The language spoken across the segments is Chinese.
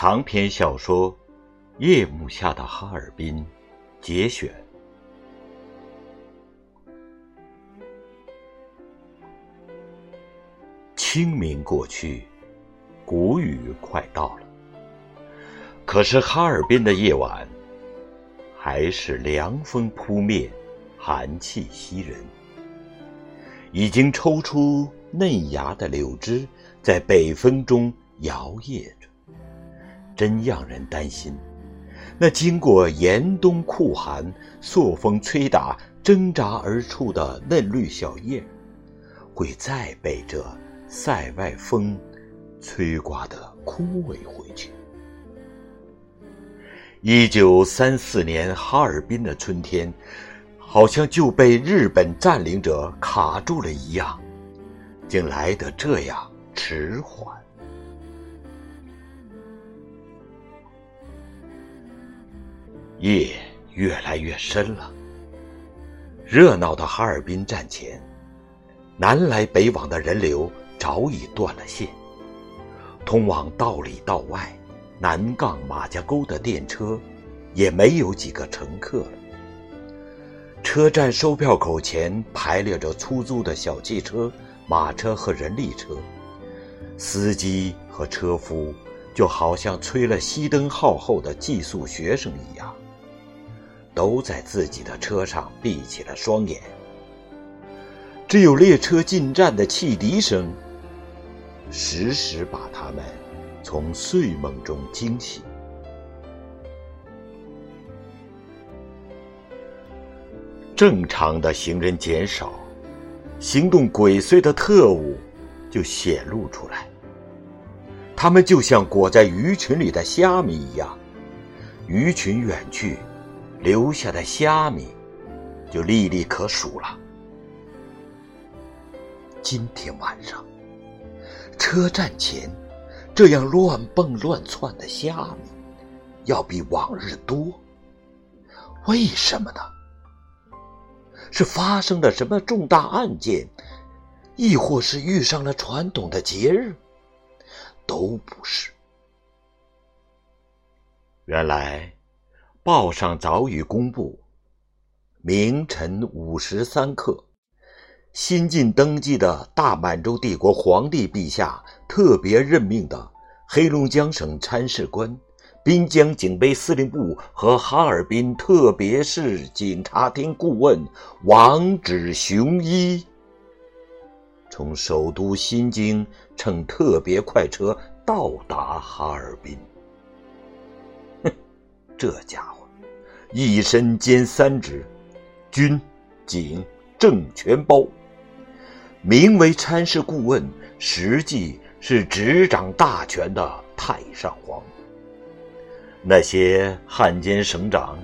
长篇小说《夜幕下的哈尔滨》节选。清明过去，谷雨快到了，可是哈尔滨的夜晚还是凉风扑面，寒气袭人。已经抽出嫩芽的柳枝，在北风中摇曳，真让人担心。那经过严冬酷寒、朔风吹打、挣扎而出的嫩绿小叶，会再被这塞外风吹刮得枯萎回去。一九三四年哈尔滨的春天。好像就被日本占领者卡住了一样，竟来得这样迟缓。夜越来越深了，热闹的哈尔滨站前，南来北往的人流早已断了线，通往道里道外、南岗马家沟的电车也没有几个乘客了。车站售票口前排列着出租的小汽车、马车和人力车，司机和车夫就好像吹了熄灯号后的寄宿学生一样，都在自己的车上闭起了双眼。只有列车进站的汽笛声，时时把他们从睡梦中惊醒。正常的行人减少，行动鬼祟的特务就显露出来。他们就像裹在鱼群里的虾米一样，鱼群远去，留下的虾米就历历可数了。今天晚上，车站前这样乱蹦乱窜的虾米，要比往日多。为什么呢？是发生了什么重大案件，亦或是遇上了传统的节日？都不是。原来，报上早已公布，明晨五时三刻，新晋登基的大满洲帝国皇帝陛下特别任命的黑龙江省参事官。滨江警备司令部和哈尔滨特别市警察厅顾问王志雄一从首都新京乘特别快车到达哈尔滨。哼，这家伙一身兼三职，军、警、政全包。名为参事顾问，实际是执掌大权的太上皇。那些汉奸省长、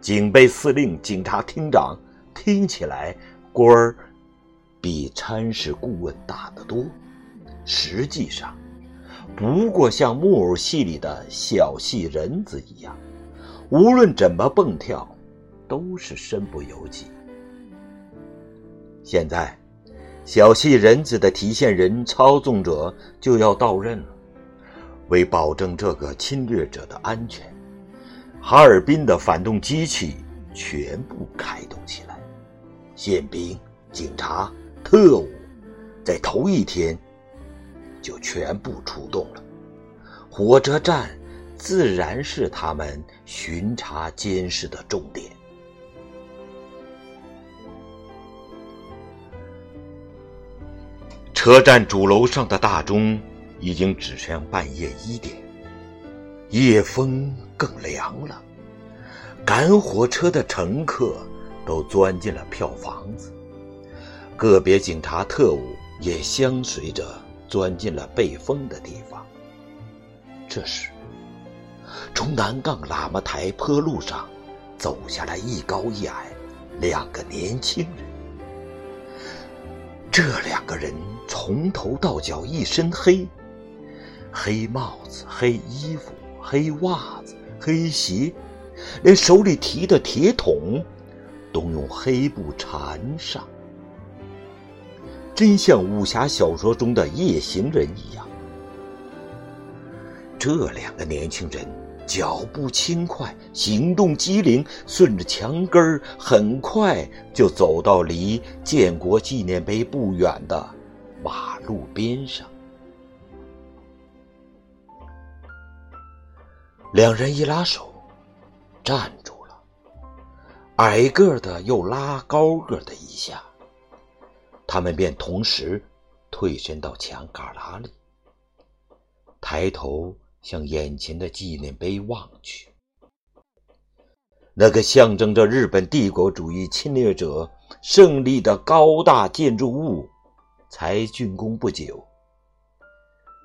警备司令、警察厅长，听起来官儿比参事顾问大得多，实际上不过像木偶戏里的小戏人子一样，无论怎么蹦跳，都是身不由己。现在，小戏人子的提线人、操纵者就要到任了。为保证这个侵略者的安全，哈尔滨的反动机器全部开动起来，宪兵、警察、特务，在头一天就全部出动了。火车站自然是他们巡查监视的重点。车站主楼上的大钟。已经指向半夜一点，夜风更凉了。赶火车的乘客都钻进了票房子，个别警察特务也相随着钻进了被封的地方。这时，从南岗喇嘛台坡路上走下来一高一矮两个年轻人。这两个人从头到脚一身黑。黑帽子、黑衣服、黑袜子、黑鞋，连手里提的铁桶都用黑布缠上，真像武侠小说中的夜行人一样。这两个年轻人脚步轻快，行动机灵，顺着墙根儿，很快就走到离建国纪念碑不远的马路边上。两人一拉手，站住了。矮个的又拉高个的一下，他们便同时退身到墙旮旯里，抬头向眼前的纪念碑望去。那个象征着日本帝国主义侵略者胜利的高大建筑物，才竣工不久。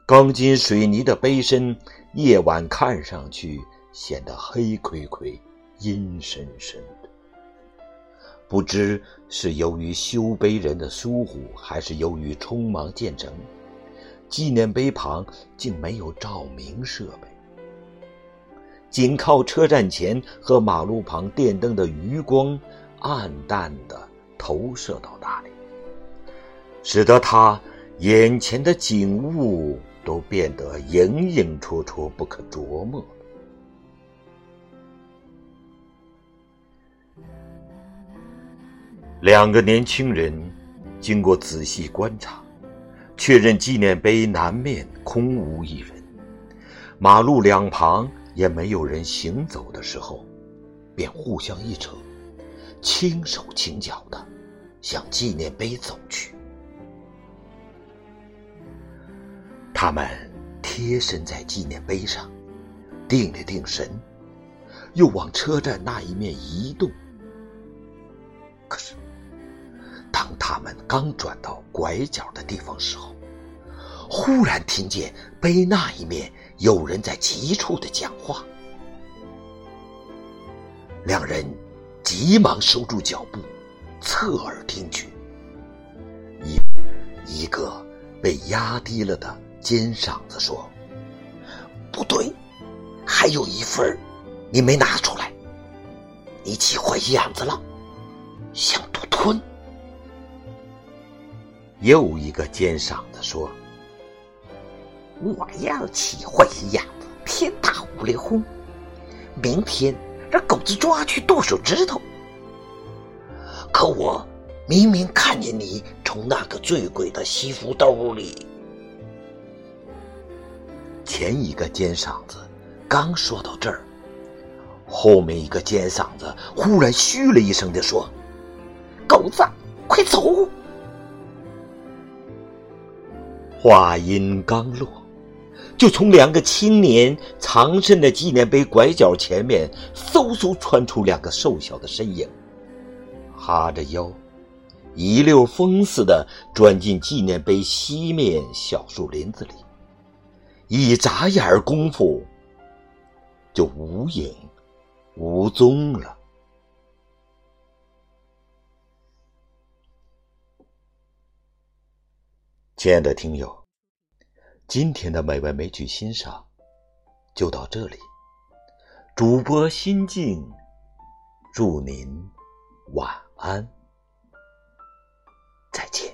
钢筋水泥的碑身，夜晚看上去显得黑亏亏、阴森森的。不知是由于修碑人的疏忽，还是由于匆忙建成，纪念碑旁竟没有照明设备，仅靠车站前和马路旁电灯的余光，暗淡的投射到那里，使得他眼前的景物。都变得影影绰绰、不可琢磨。两个年轻人经过仔细观察，确认纪念碑南面空无一人，马路两旁也没有人行走的时候，便互相一扯，轻手轻脚的向纪念碑走去。他们贴身在纪念碑上，定了定神，又往车站那一面移动。可是，当他们刚转到拐角的地方时候，忽然听见碑那一面有人在急促的讲话。两人急忙收住脚步，侧耳听去。一一个被压低了的。尖嗓子说：“不对，还有一份你没拿出来，你气坏眼子了，想独吞。”又一个尖嗓子说：“我要起坏心眼，天打五雷轰，明天让狗子抓去剁手指头。可我明明看见你从那个醉鬼的西服兜里。”前一个尖嗓子刚说到这儿，后面一个尖嗓子忽然嘘了一声的说：“狗子，快走！”话音刚落，就从两个青年藏身的纪念碑拐角前面，嗖嗖窜出两个瘦小的身影，哈着腰，一溜风似的钻进纪念碑西面小树林子里。一眨眼儿功夫，就无影无踪了。亲爱的听友，今天的美文美曲欣赏就到这里。主播心静，祝您晚安，再见。